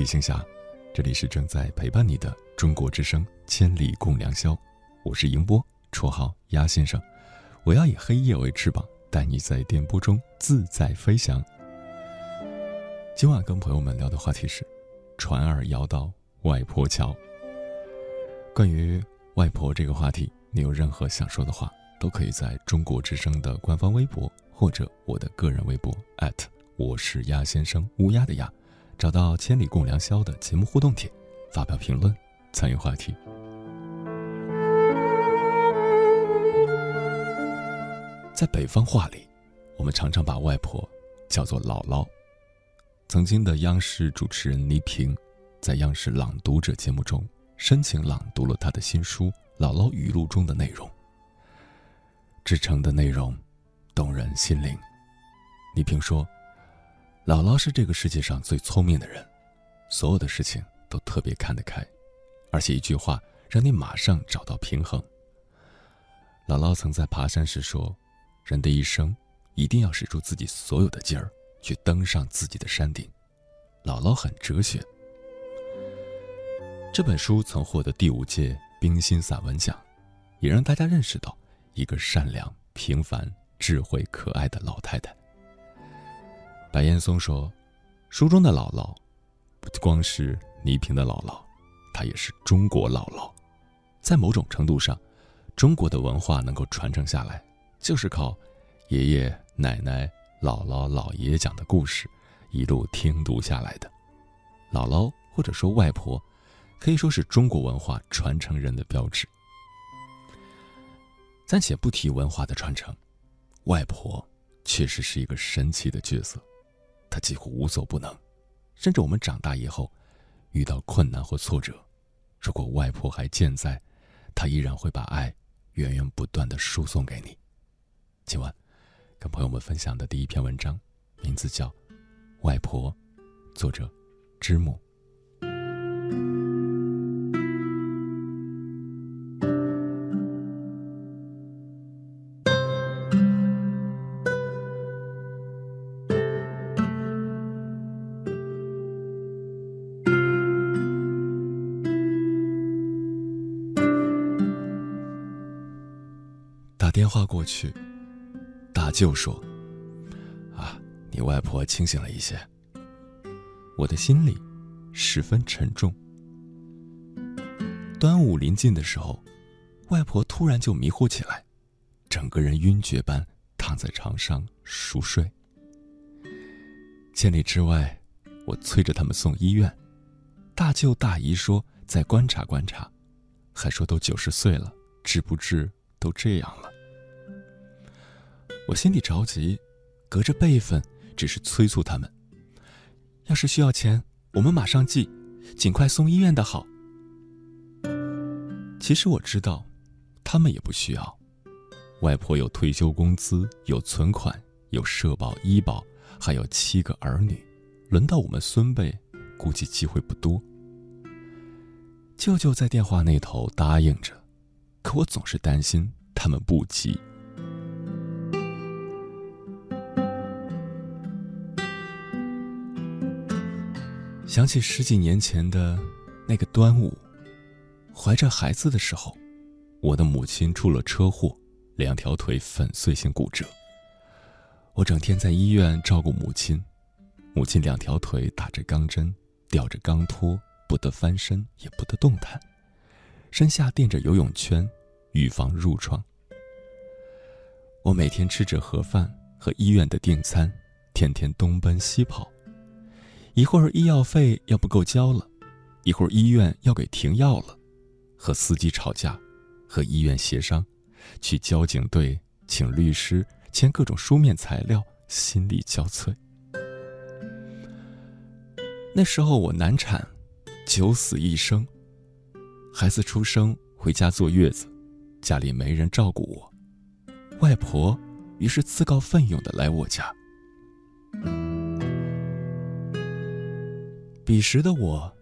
夜行侠，这里是正在陪伴你的中国之声《千里共良宵》，我是迎波，绰号鸭先生。我要以黑夜为翅膀，带你在电波中自在飞翔。今晚跟朋友们聊的话题是：船儿摇到外婆桥。关于外婆这个话题，你有任何想说的话，都可以在中国之声的官方微博或者我的个人微博我是鸭先生乌鸦的鸭。找到“千里共良宵”的节目互动帖，发表评论，参与话题。在北方话里，我们常常把外婆叫做姥姥。曾经的央视主持人倪萍，在央视《朗读者》节目中深情朗读了她的新书《姥姥语录》中的内容。至诚的内容，动人心灵。倪萍说。姥姥是这个世界上最聪明的人，所有的事情都特别看得开，而且一句话让你马上找到平衡。姥姥曾在爬山时说：“人的一生一定要使出自己所有的劲儿去登上自己的山顶。”姥姥很哲学。这本书曾获得第五届冰心散文奖，也让大家认识到一个善良、平凡、智慧、可爱的老太太。白岩松说：“书中的姥姥，不光是倪萍的姥姥，她也是中国姥姥。在某种程度上，中国的文化能够传承下来，就是靠爷爷奶奶、姥姥姥爷讲的故事一路听读下来的。姥姥或者说外婆，可以说是中国文化传承人的标志。暂且不提文化的传承，外婆确实是一个神奇的角色。”他几乎无所不能，甚至我们长大以后，遇到困难或挫折，如果外婆还健在，他依然会把爱源源不断的输送给你。今晚，跟朋友们分享的第一篇文章，名字叫《外婆》，作者知木。话过去，大舅说：“啊，你外婆清醒了一些。”我的心里十分沉重。端午临近的时候，外婆突然就迷糊起来，整个人晕厥般躺在床上熟睡。千里之外，我催着他们送医院。大舅大姨说再观察观察，还说都九十岁了，治不治都这样了。我心里着急，隔着辈分，只是催促他们。要是需要钱，我们马上寄，尽快送医院的好。其实我知道，他们也不需要。外婆有退休工资，有存款，有社保、医保，还有七个儿女，轮到我们孙辈，估计机会不多。舅舅在电话那头答应着，可我总是担心他们不急。想起十几年前的那个端午，怀着孩子的时候，我的母亲出了车祸，两条腿粉碎性骨折。我整天在医院照顾母亲，母亲两条腿打着钢针，吊着钢托，不得翻身，也不得动弹，身下垫着游泳圈，预防褥疮。我每天吃着盒饭和医院的订餐，天天东奔西跑。一会儿医药费要不够交了，一会儿医院要给停药了，和司机吵架，和医院协商，去交警队请律师签各种书面材料，心力交瘁。那时候我难产，九死一生，孩子出生回家坐月子，家里没人照顾我，外婆于是自告奋勇的来我家。彼时的我，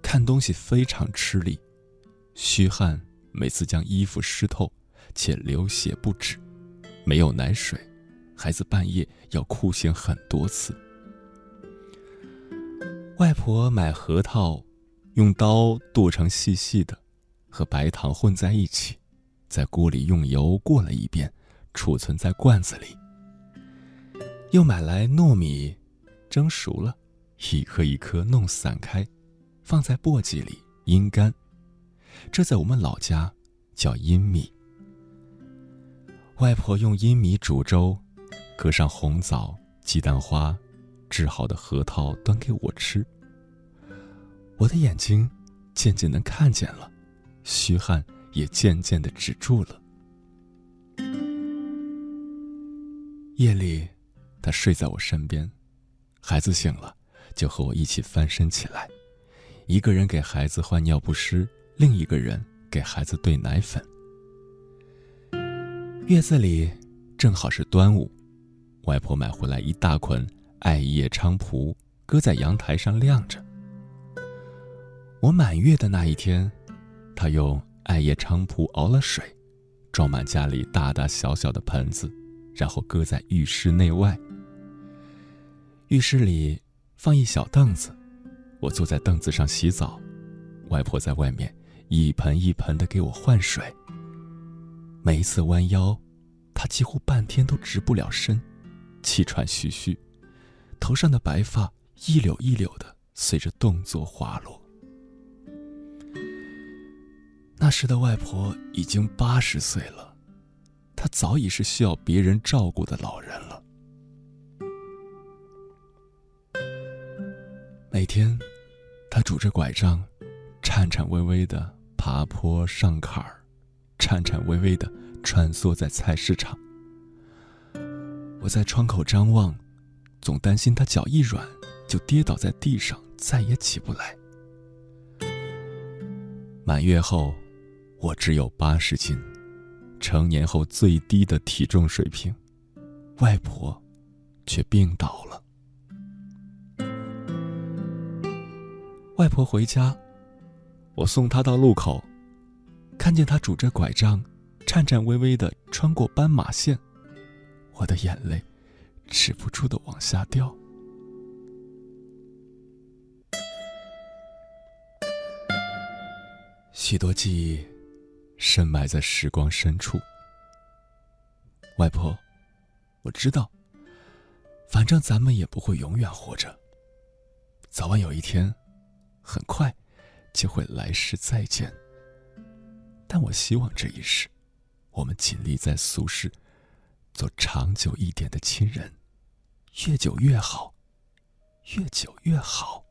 看东西非常吃力，虚汗每次将衣服湿透，且流血不止，没有奶水，孩子半夜要哭醒很多次。外婆买核桃，用刀剁成细细的，和白糖混在一起，在锅里用油过了一遍，储存在罐子里。又买来糯米，蒸熟了，一颗一颗弄散开，放在簸箕里阴干。这在我们老家叫阴米。外婆用阴米煮粥，搁上红枣、鸡蛋花，制好的核桃端给我吃。我的眼睛渐渐能看见了，虚汗也渐渐的止住了。夜里。他睡在我身边，孩子醒了，就和我一起翻身起来，一个人给孩子换尿不湿，另一个人给孩子兑奶粉。月子里正好是端午，外婆买回来一大捆艾叶菖蒲，搁在阳台上晾着。我满月的那一天，她用艾叶菖蒲熬了水，装满家里大大小小的盆子，然后搁在浴室内外。浴室里放一小凳子，我坐在凳子上洗澡，外婆在外面一盆一盆的给我换水。每一次弯腰，她几乎半天都直不了身，气喘吁吁，头上的白发一绺一绺的随着动作滑落。那时的外婆已经八十岁了，她早已是需要别人照顾的老人了。天，他拄着拐杖，颤颤巍巍的爬坡上坎儿，颤颤巍巍的穿梭在菜市场。我在窗口张望，总担心他脚一软就跌倒在地上，再也起不来。满月后，我只有八十斤，成年后最低的体重水平，外婆却病倒了。外婆回家，我送她到路口，看见她拄着拐杖，颤颤巍巍的穿过斑马线，我的眼泪止不住的往下掉。许多记忆深埋在时光深处。外婆，我知道，反正咱们也不会永远活着，早晚有一天。很快，就会来世再见。但我希望这一世，我们尽力在俗世，做长久一点的亲人，越久越好，越久越好。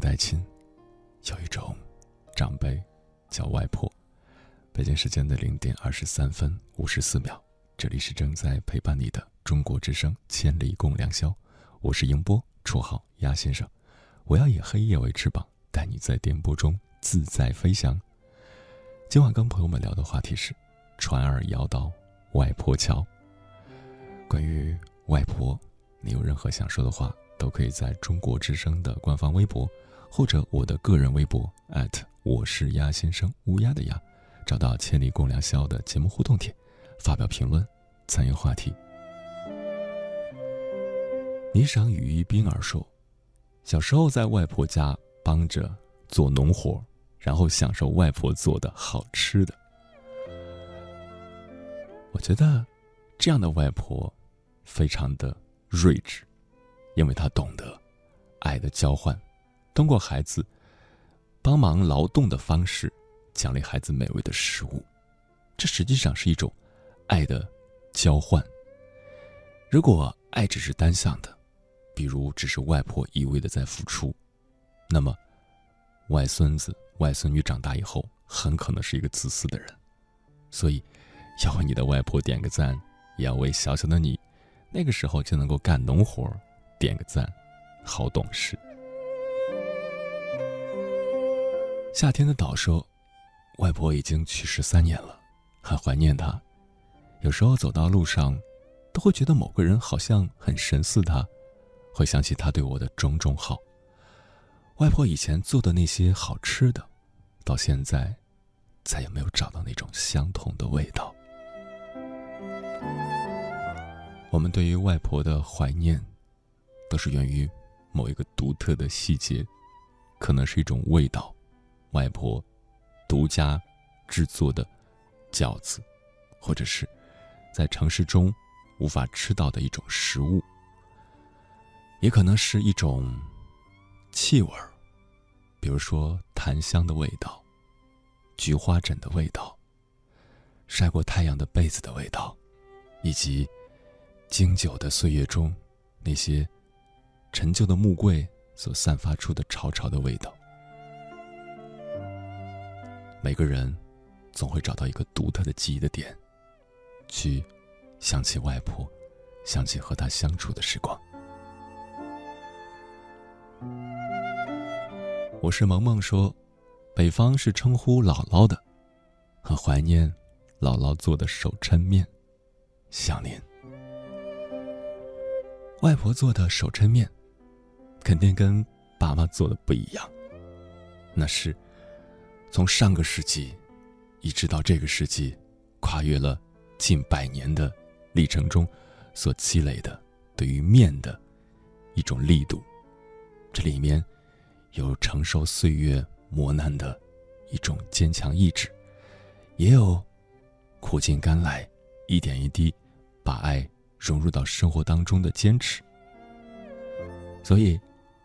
代亲，有一种长辈叫外婆。北京时间的零点二十三分五十四秒，这里是正在陪伴你的中国之声《千里共良宵》，我是英波，绰号鸭先生。我要以黑夜为翅膀，带你在颠簸中自在飞翔。今晚跟朋友们聊的话题是：船儿摇到外婆桥。关于外婆，你有任何想说的话，都可以在中国之声的官方微博，或者我的个人微博我是鸭先生乌鸦的鸭，找到“千里共良宵”的节目互动帖，发表评论，参与话题。霓裳羽衣冰儿说。小时候在外婆家帮着做农活，然后享受外婆做的好吃的。我觉得这样的外婆非常的睿智，因为她懂得爱的交换，通过孩子帮忙劳动的方式奖励孩子美味的食物，这实际上是一种爱的交换。如果爱只是单向的，比如，只是外婆一味的在付出，那么，外孙子、外孙女长大以后，很可能是一个自私的人。所以，要为你的外婆点个赞，也要为小小的你，那个时候就能够干农活，点个赞，好懂事。夏天的岛说，外婆已经去世三年了，很怀念她。有时候走到路上，都会觉得某个人好像很神似她。会想起他对我的种种好。外婆以前做的那些好吃的，到现在，再也没有找到那种相同的味道。我们对于外婆的怀念，都是源于某一个独特的细节，可能是一种味道，外婆独家制作的饺子，或者是在城市中无法吃到的一种食物。也可能是一种气味儿，比如说檀香的味道、菊花枕的味道、晒过太阳的被子的味道，以及经久的岁月中那些陈旧的木柜所散发出的潮潮的味道。每个人总会找到一个独特的记忆的点，去想起外婆，想起和她相处的时光。我是萌萌说，北方是称呼姥姥的，很怀念姥姥做的手抻面，想念。外婆做的手抻面，肯定跟爸妈做的不一样。那是从上个世纪一直到这个世纪，跨越了近百年的历程中所积累的对于面的一种力度。这里面有承受岁月磨难的一种坚强意志，也有苦尽甘来、一点一滴把爱融入到生活当中的坚持。所以，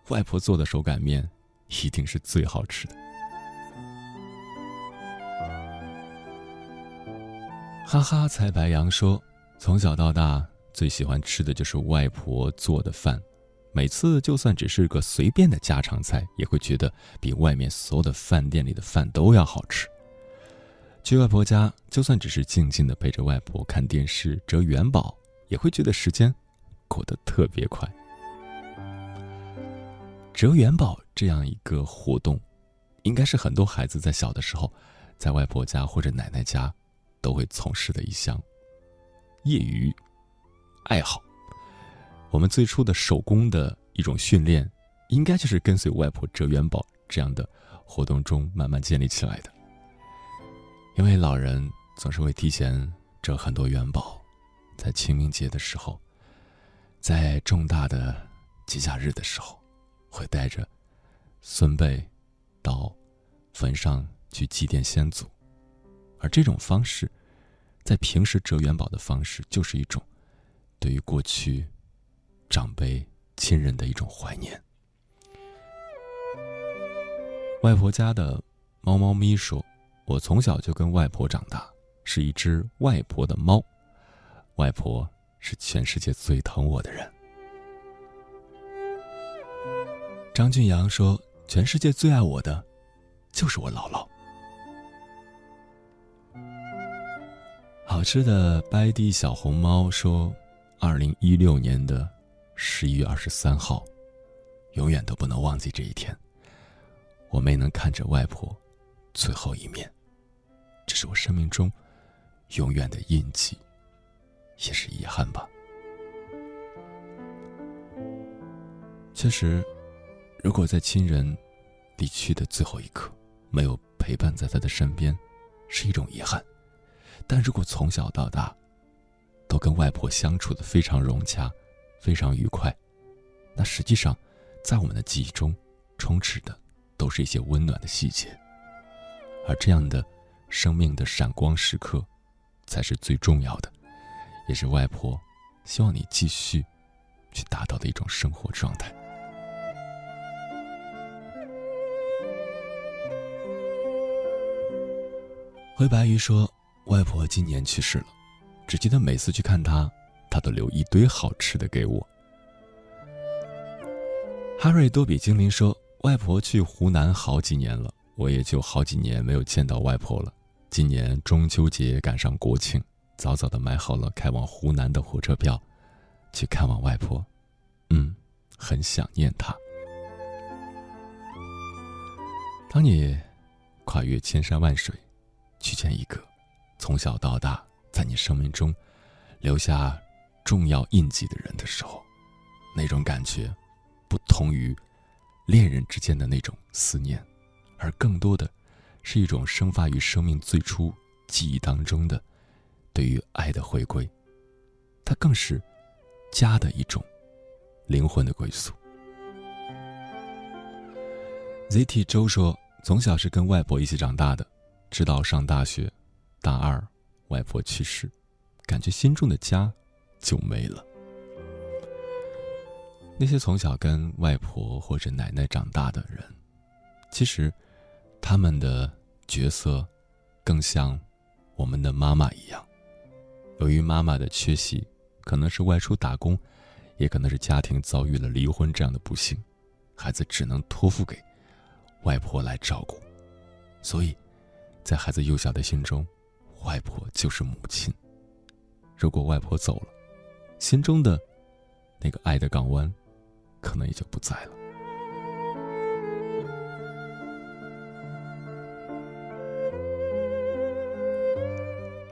外婆做的手擀面一定是最好吃的。哈哈，才白羊说，从小到大最喜欢吃的就是外婆做的饭。每次就算只是个随便的家常菜，也会觉得比外面所有的饭店里的饭都要好吃。去外婆家，就算只是静静的陪着外婆看电视、折元宝，也会觉得时间过得特别快。折元宝这样一个活动，应该是很多孩子在小的时候，在外婆家或者奶奶家都会从事的一项业余爱好。我们最初的手工的一种训练，应该就是跟随外婆折元宝这样的活动中慢慢建立起来的。因为老人总是会提前折很多元宝，在清明节的时候，在重大的节假日的时候，会带着孙辈到坟上去祭奠先祖，而这种方式，在平时折元宝的方式，就是一种对于过去。长辈、亲人的一种怀念。外婆家的猫猫咪说：“我从小就跟外婆长大，是一只外婆的猫。外婆是全世界最疼我的人。”张俊阳说：“全世界最爱我的，就是我姥姥。”好吃的掰地小红猫说：“二零一六年的十一月二十三号，永远都不能忘记这一天。我没能看着外婆最后一面，这是我生命中永远的印记，也是遗憾吧。确实，如果在亲人离去的最后一刻没有陪伴在他的身边，是一种遗憾。”但如果从小到大，都跟外婆相处的非常融洽，非常愉快，那实际上，在我们的记忆中，充斥的都是一些温暖的细节。而这样的生命的闪光时刻，才是最重要的，也是外婆希望你继续去达到的一种生活状态。灰白鱼说。外婆今年去世了，只记得每次去看她，她都留一堆好吃的给我。哈瑞多比精灵说：“外婆去湖南好几年了，我也就好几年没有见到外婆了。今年中秋节赶上国庆，早早的买好了开往湖南的火车票，去看望外婆。嗯，很想念她。当你跨越千山万水，去见一个。”从小到大，在你生命中留下重要印记的人的时候，那种感觉，不同于恋人之间的那种思念，而更多的是一种生发于生命最初记忆当中的对于爱的回归。它更是家的一种灵魂的归宿。ZT 周说：“从小是跟外婆一起长大的，直到上大学。”大二，外婆去世，感觉心中的家就没了。那些从小跟外婆或者奶奶长大的人，其实他们的角色更像我们的妈妈一样。由于妈妈的缺席，可能是外出打工，也可能是家庭遭遇了离婚这样的不幸，孩子只能托付给外婆来照顾。所以，在孩子幼小的心中，外婆就是母亲。如果外婆走了，心中的那个爱的港湾，可能也就不在了。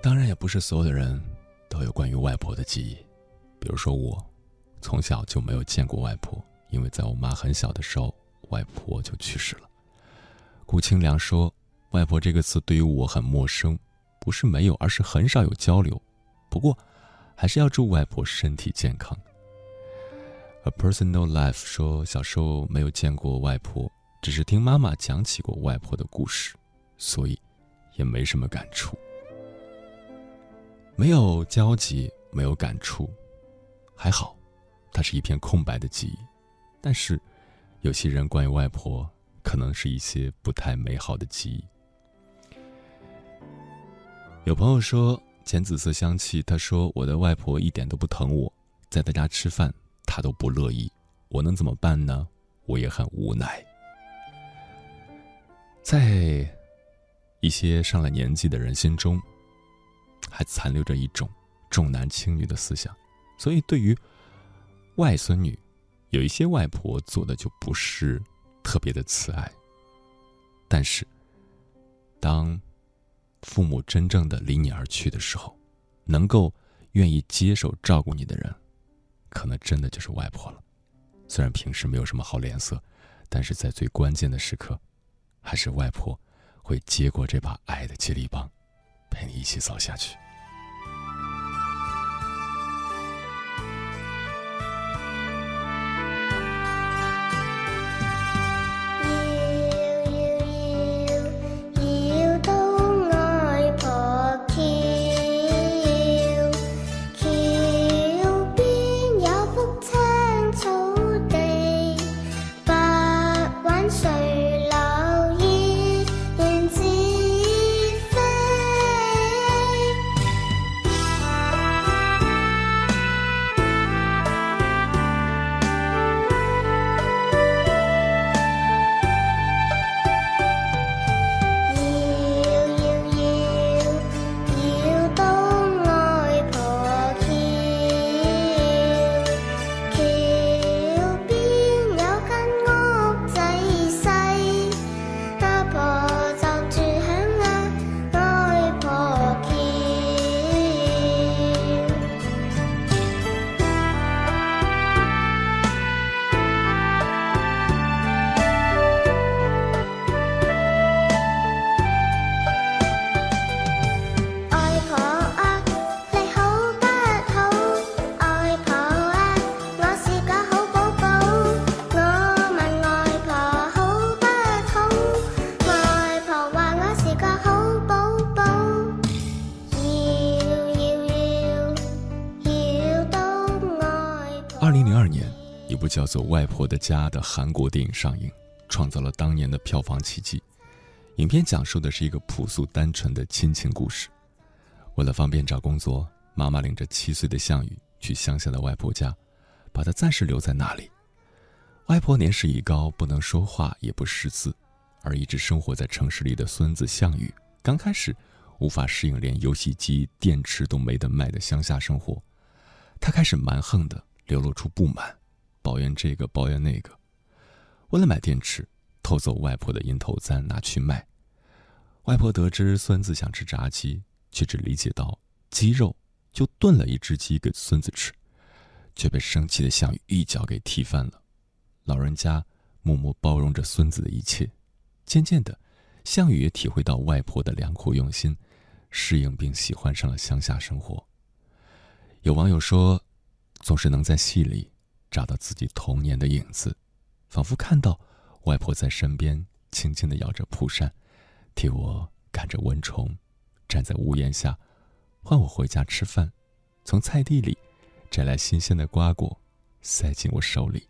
当然，也不是所有的人都有关于外婆的记忆。比如说我，从小就没有见过外婆，因为在我妈很小的时候，外婆就去世了。顾清凉说：“外婆这个词对于我很陌生。”不是没有，而是很少有交流。不过，还是要祝外婆身体健康。A personal life 说，小时候没有见过外婆，只是听妈妈讲起过外婆的故事，所以也没什么感触。没有交集，没有感触，还好，它是一片空白的记忆。但是，有些人关于外婆，可能是一些不太美好的记忆。有朋友说浅紫色香气，他说我的外婆一点都不疼我，在他家吃饭他都不乐意，我能怎么办呢？我也很无奈。在一些上了年纪的人心中，还残留着一种重男轻女的思想，所以对于外孙女，有一些外婆做的就不是特别的慈爱。但是，当父母真正的离你而去的时候，能够愿意接手照顾你的人，可能真的就是外婆了。虽然平时没有什么好脸色，但是在最关键的时刻，还是外婆会接过这把爱的接力棒，陪你一起走下去。走《外婆的家》的韩国电影上映，创造了当年的票房奇迹。影片讲述的是一个朴素单纯的亲情故事。为了方便找工作，妈妈领着七岁的项羽去乡下的外婆家，把他暂时留在那里。外婆年事已高，不能说话，也不识字，而一直生活在城市里的孙子项羽，刚开始无法适应连游戏机电池都没得卖的乡下生活，他开始蛮横的流露出不满，抱怨这个抱怨那个。为了买电池，偷走外婆的银头簪拿去卖。外婆得知孙子想吃炸鸡，却只理解到鸡肉，就炖了一只鸡给孙子吃，却被生气的项羽一脚给踢翻了。老人家默默包容着孙子的一切，渐渐的，项羽也体会到外婆的良苦用心，适应并喜欢上了乡下生活。有网友说，总是能在戏里找到自己童年的影子，仿佛看到外婆在身边，轻轻的摇着蒲扇，替我赶着蚊虫，站在屋檐下，唤我回家吃饭，从菜地里摘来新鲜的瓜果，塞进我手里。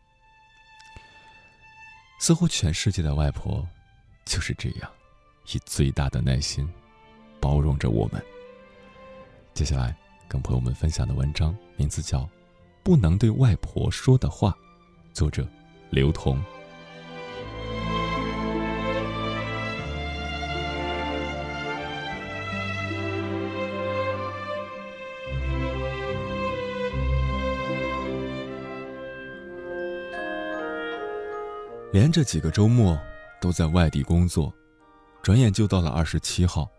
似乎全世界的外婆就是这样，以最大的耐心包容着我们。接下来跟朋友们分享的文章名字叫《不能对外婆说的话》，作者刘同。连着几个周末都在外地工作，转眼就到了二十七号。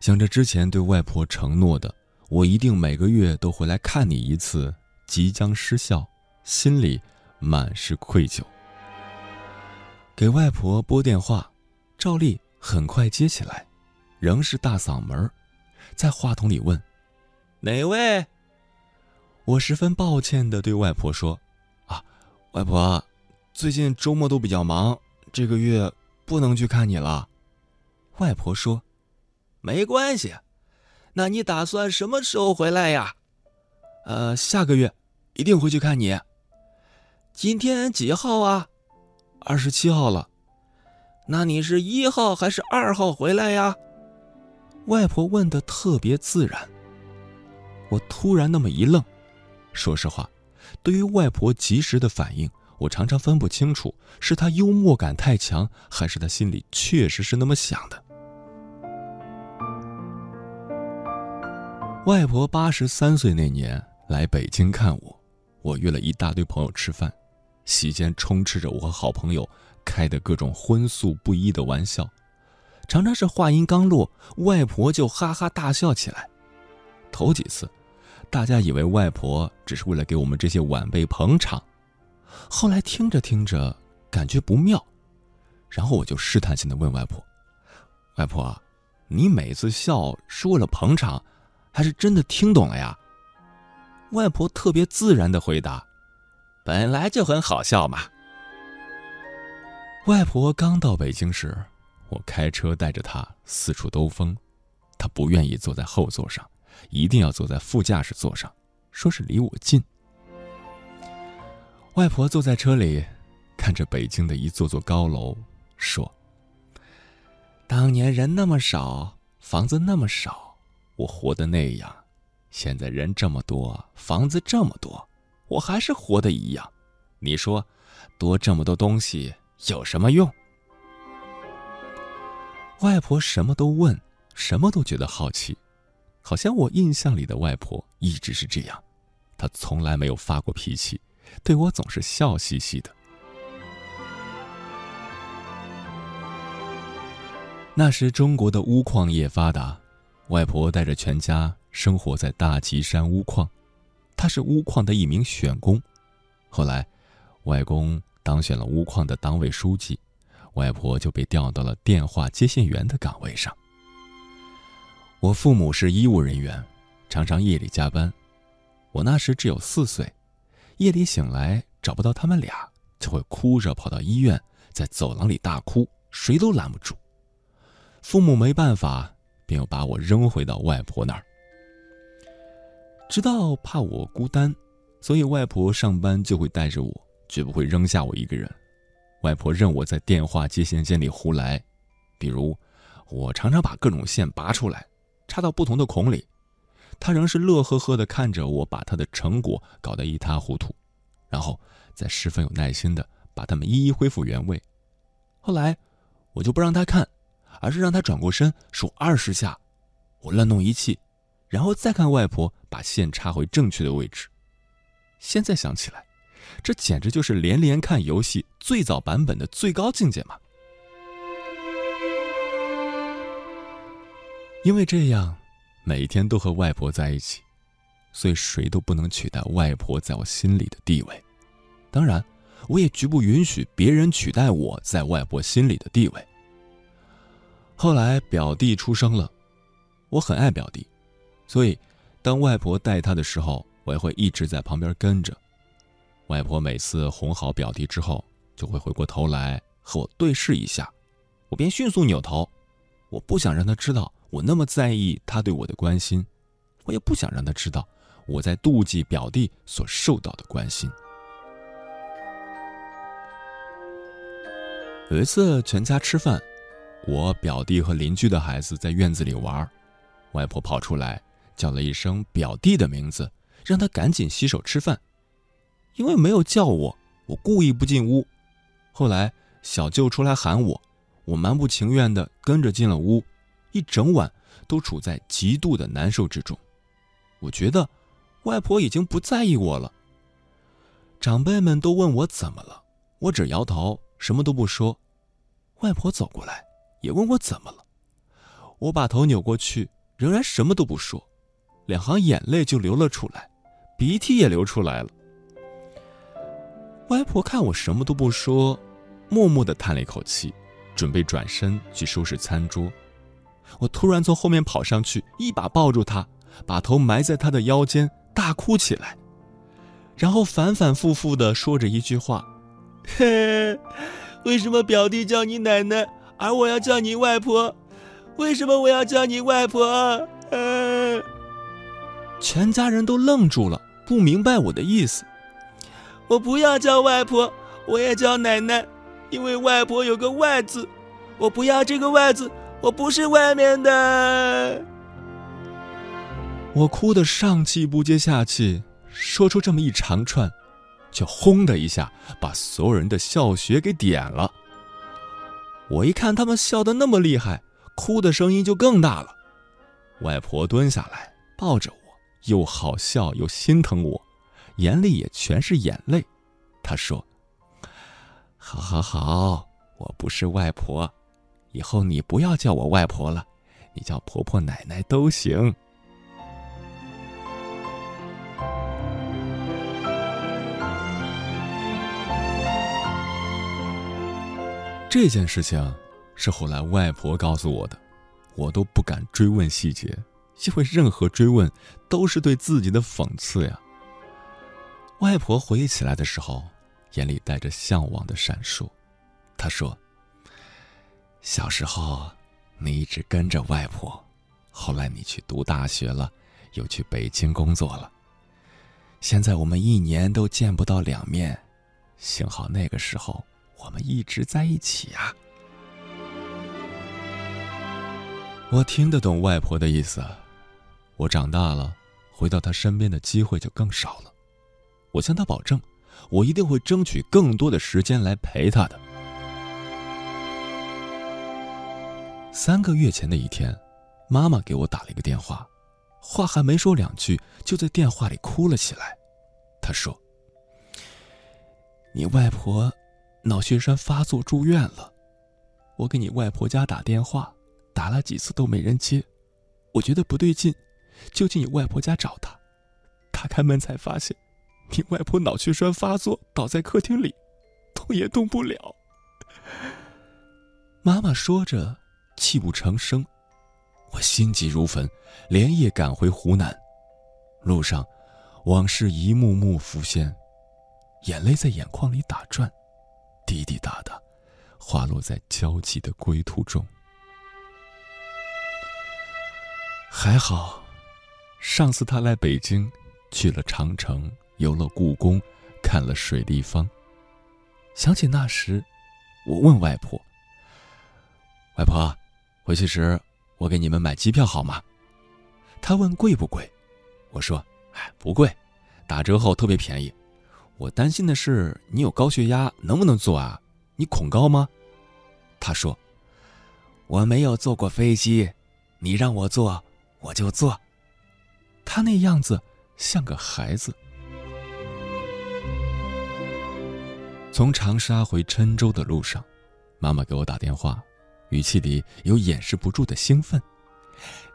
想着之前对外婆承诺的，我一定每个月都回来看你一次，即将失效，心里满是愧疚。给外婆拨电话，赵丽很快接起来，仍是大嗓门，在话筒里问：“哪位？”我十分抱歉的对外婆说：“啊，外婆。”最近周末都比较忙，这个月不能去看你了。外婆说：“没关系，那你打算什么时候回来呀？”“呃，下个月一定会去看你。”“今天几号啊？”“二十七号了。”“那你是一号还是二号回来呀？”外婆问的特别自然。我突然那么一愣，说实话，对于外婆及时的反应。我常常分不清楚，是她幽默感太强，还是她心里确实是那么想的。外婆八十三岁那年来北京看我，我约了一大堆朋友吃饭，席间充斥着我和好朋友开的各种荤素不一的玩笑，常常是话音刚落，外婆就哈哈大笑起来。头几次，大家以为外婆只是为了给我们这些晚辈捧场。后来听着听着，感觉不妙，然后我就试探性的问外婆：“外婆，你每次笑是为了捧场，还是真的听懂了呀？”外婆特别自然的回答：“本来就很好笑嘛。”外婆刚到北京时，我开车带着她四处兜风，她不愿意坐在后座上，一定要坐在副驾驶座上，说是离我近。外婆坐在车里，看着北京的一座座高楼，说：“当年人那么少，房子那么少，我活的那样；现在人这么多，房子这么多，我还是活的一样。你说，多这么多东西有什么用？”外婆什么都问，什么都觉得好奇，好像我印象里的外婆一直是这样，她从来没有发过脾气。对我总是笑嘻嘻的。那时中国的钨矿业发达，外婆带着全家生活在大吉山钨矿，他是钨矿的一名选工。后来，外公当选了钨矿的党委书记，外婆就被调到了电话接线员的岗位上。我父母是医务人员，常常夜里加班。我那时只有四岁。夜里醒来找不到他们俩，就会哭着跑到医院，在走廊里大哭，谁都拦不住。父母没办法，便又把我扔回到外婆那儿。直到怕我孤单，所以外婆上班就会带着我，绝不会扔下我一个人。外婆任我在电话接线间里胡来，比如我常常把各种线拔出来，插到不同的孔里，她仍是乐呵呵地看着我把她的成果搞得一塌糊涂，然后再十分有耐心地把它们一一恢复原位。后来我就不让她看，而是让她转过身数二十下，我乱弄一气，然后再看外婆把线插回正确的位置。现在想起来。这简直就是连连看游戏最早版本的最高境界嘛！因为这样，每天都和外婆在一起，所以谁都不能取代外婆在我心里的地位。当然，我也绝不允许别人取代我在外婆心里的地位。后来表弟出生了，我很爱表弟，所以当外婆带他的时候，我也会一直在旁边跟着。外婆每次哄好表弟之后，就会回过头来和我对视一下，我便迅速扭头。我不想让他知道我那么在意他对我的关心，我也不想让他知道我在妒忌表弟所受到的关心。有一次全家吃饭，我表弟和邻居的孩子在院子里玩，外婆跑出来叫了一声表弟的名字，让他赶紧洗手吃饭。因为没有叫我，我故意不进屋。后来小舅出来喊我，我蛮不情愿的跟着进了屋，一整晚都处在极度的难受之中。我觉得外婆已经不在意我了。长辈们都问我怎么了，我只摇头，什么都不说。外婆走过来，也问我怎么了，我把头扭过去，仍然什么都不说，两行眼泪就流了出来，鼻涕也流出来了。外婆看我什么都不说，默默地叹了一口气，准备转身去收拾餐桌。我突然从后面跑上去，一把抱住她，把头埋在她的腰间，大哭起来，然后反反复复地说着一句话：“嘿，为什么表弟叫你奶奶，而我要叫你外婆？为什么我要叫你外婆？”嗯，全家人都愣住了，不明白我的意思。我不要叫外婆，我也叫奶奶，因为外婆有个外字，我不要这个外字，我不是外面的。我哭得上气不接下气，说出这么一长串，就轰的一下把所有人的笑穴给点了。我一看他们笑得那么厉害，哭的声音就更大了。外婆蹲下来抱着我，又好笑又心疼我。眼里也全是眼泪，他说：“好好好，我不是外婆，以后你不要叫我外婆了，你叫婆婆奶奶都行。”这件事情是后来外婆告诉我的，我都不敢追问细节，因为任何追问都是对自己的讽刺呀。外婆回忆起来的时候，眼里带着向往的闪烁。她说：“小时候，你一直跟着外婆，后来你去读大学了，又去北京工作了。现在我们一年都见不到两面，幸好那个时候我们一直在一起啊。”我听得懂外婆的意思。我长大了，回到她身边的机会就更少了。我向他保证，我一定会争取更多的时间来陪他的。三个月前的一天，妈妈给我打了一个电话，话还没说两句，就在电话里哭了起来。她说：“你外婆脑血栓发作住院了，我给你外婆家打电话，打了几次都没人接，我觉得不对劲，就去你外婆家找她。打开门才发现。”你外婆脑血栓发作，倒在客厅里，动也动不了。妈妈说着，泣不成声。我心急如焚，连夜赶回湖南。路上，往事一幕幕浮现，眼泪在眼眶里打转，滴滴答答，滑落在焦急的归途中。还好，上次他来北京，去了长城。游了故宫，看了水立方。想起那时，我问外婆：“外婆，回去时我给你们买机票好吗？”她问贵不贵，我说：“哎，不贵，打折后特别便宜。我担心的是你有高血压，能不能坐啊？你恐高吗？”她说：“我没有坐过飞机，你让我坐，我就坐。”他那样子像个孩子。从长沙回郴州的路上，妈妈给我打电话，语气里有掩饰不住的兴奋：“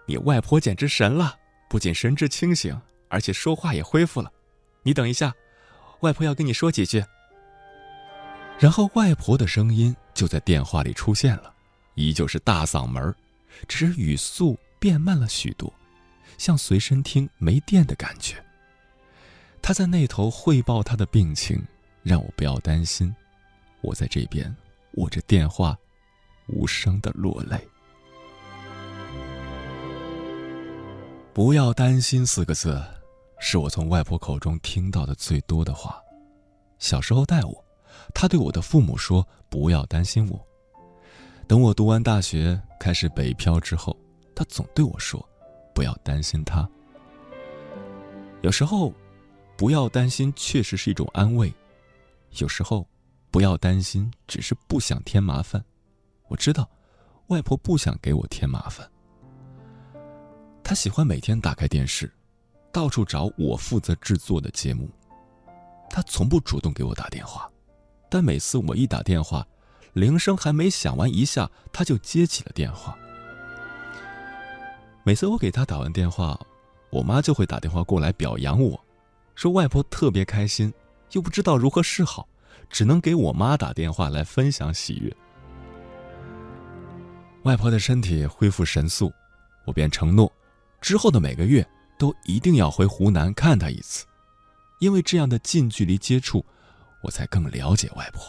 你外婆简直神了，不仅神志清醒，而且说话也恢复了。你等一下，外婆要跟你说几句。”然后外婆的声音就在电话里出现了，依旧是大嗓门，只是语速变慢了许多，像随身听没电的感觉。他在那头汇报他的病情。让我不要担心，我在这边握着电话，无声的落泪。不要担心四个字，是我从外婆口中听到的最多的话。小时候带我，她对我的父母说：“不要担心我。”等我读完大学，开始北漂之后，她总对我说：“不要担心他。”有时候，不要担心确实是一种安慰。有时候，不要担心，只是不想添麻烦。我知道，外婆不想给我添麻烦。她喜欢每天打开电视，到处找我负责制作的节目。她从不主动给我打电话，但每次我一打电话，铃声还没响完一下，她就接起了电话。每次我给她打完电话，我妈就会打电话过来表扬我，说外婆特别开心。又不知道如何是好，只能给我妈打电话来分享喜悦。外婆的身体恢复神速，我便承诺，之后的每个月都一定要回湖南看她一次，因为这样的近距离接触，我才更了解外婆。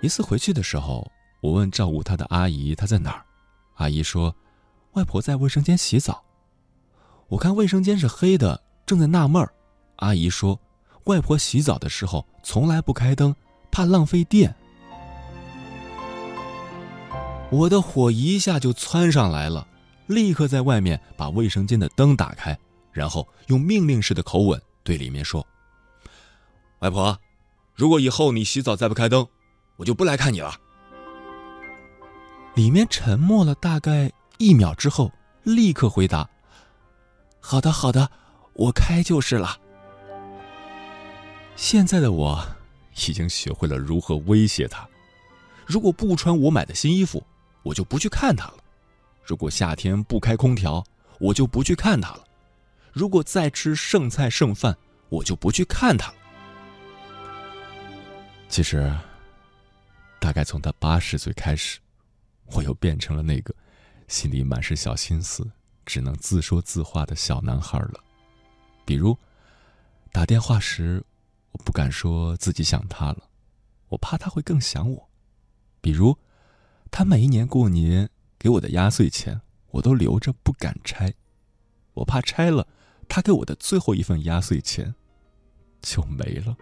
一次回去的时候，我问照顾她的阿姨她在哪儿，阿姨说，外婆在卫生间洗澡。我看卫生间是黑的，正在纳闷儿。阿姨说：“外婆洗澡的时候从来不开灯，怕浪费电。”我的火一下就窜上来了，立刻在外面把卫生间的灯打开，然后用命令式的口吻对里面说：“外婆，如果以后你洗澡再不开灯，我就不来看你了。”里面沉默了大概一秒之后，立刻回答：“好的，好的，我开就是了。”现在的我，已经学会了如何威胁他。如果不穿我买的新衣服，我就不去看他了；如果夏天不开空调，我就不去看他了；如果再吃剩菜剩饭，我就不去看他了。其实，大概从他八十岁开始，我又变成了那个心里满是小心思、只能自说自话的小男孩了。比如，打电话时。我不敢说自己想他了，我怕他会更想我。比如，他每一年过年给我的压岁钱，我都留着不敢拆，我怕拆了，他给我的最后一份压岁钱就没了。